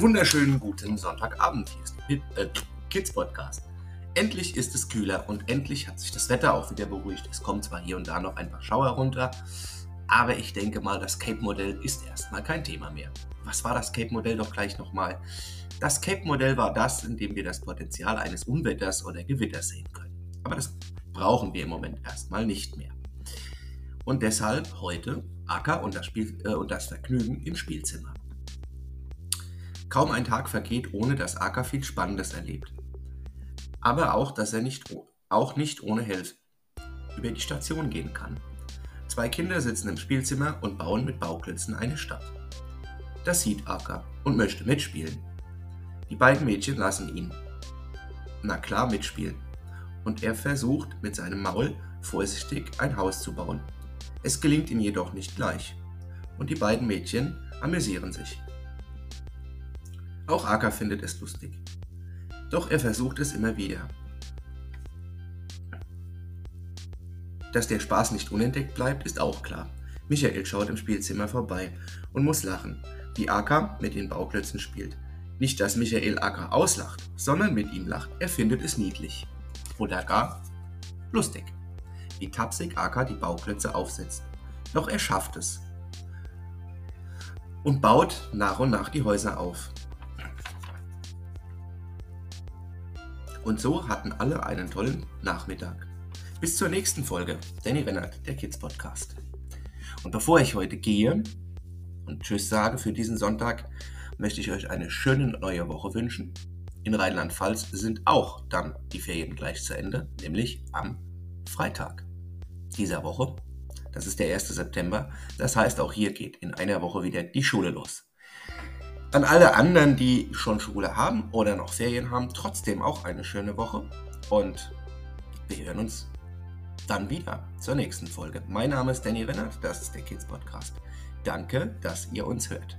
wunderschönen guten Sonntagabend. Hier ist der äh, Kids Podcast. Endlich ist es kühler und endlich hat sich das Wetter auch wieder beruhigt. Es kommt zwar hier und da noch ein paar Schauer runter, aber ich denke mal, das Cape-Modell ist erstmal kein Thema mehr. Was war das Cape-Modell doch gleich nochmal? Das Cape-Modell war das, in dem wir das Potenzial eines Unwetters oder Gewitters sehen können. Aber das brauchen wir im Moment erstmal nicht mehr. Und deshalb heute Acker und das, Spiel, äh, und das Vergnügen im Spielzimmer. Kaum ein Tag vergeht, ohne dass Acker viel Spannendes erlebt. Aber auch, dass er nicht, auch nicht ohne Hilfe über die Station gehen kann. Zwei Kinder sitzen im Spielzimmer und bauen mit Bauklötzen eine Stadt. Das sieht Acker und möchte mitspielen. Die beiden Mädchen lassen ihn, na klar, mitspielen. Und er versucht mit seinem Maul vorsichtig ein Haus zu bauen. Es gelingt ihm jedoch nicht gleich. Und die beiden Mädchen amüsieren sich. Auch Aka findet es lustig. Doch er versucht es immer wieder. Dass der Spaß nicht unentdeckt bleibt, ist auch klar. Michael schaut im Spielzimmer vorbei und muss lachen, wie Aka mit den Bauklötzen spielt. Nicht, dass Michael Aka auslacht, sondern mit ihm lacht. Er findet es niedlich. Oder gar lustig. Wie tapsig Aka die Bauklötze aufsetzt. Doch er schafft es. Und baut nach und nach die Häuser auf. Und so hatten alle einen tollen Nachmittag. Bis zur nächsten Folge. Danny Rennert, der Kids Podcast. Und bevor ich heute gehe und Tschüss sage für diesen Sonntag, möchte ich euch eine schöne neue Woche wünschen. In Rheinland-Pfalz sind auch dann die Ferien gleich zu Ende, nämlich am Freitag dieser Woche. Das ist der 1. September. Das heißt, auch hier geht in einer Woche wieder die Schule los. An alle anderen, die schon Schule haben oder noch Ferien haben, trotzdem auch eine schöne Woche. Und wir hören uns dann wieder zur nächsten Folge. Mein Name ist Danny Rennert, das ist der Kids Podcast. Danke, dass ihr uns hört.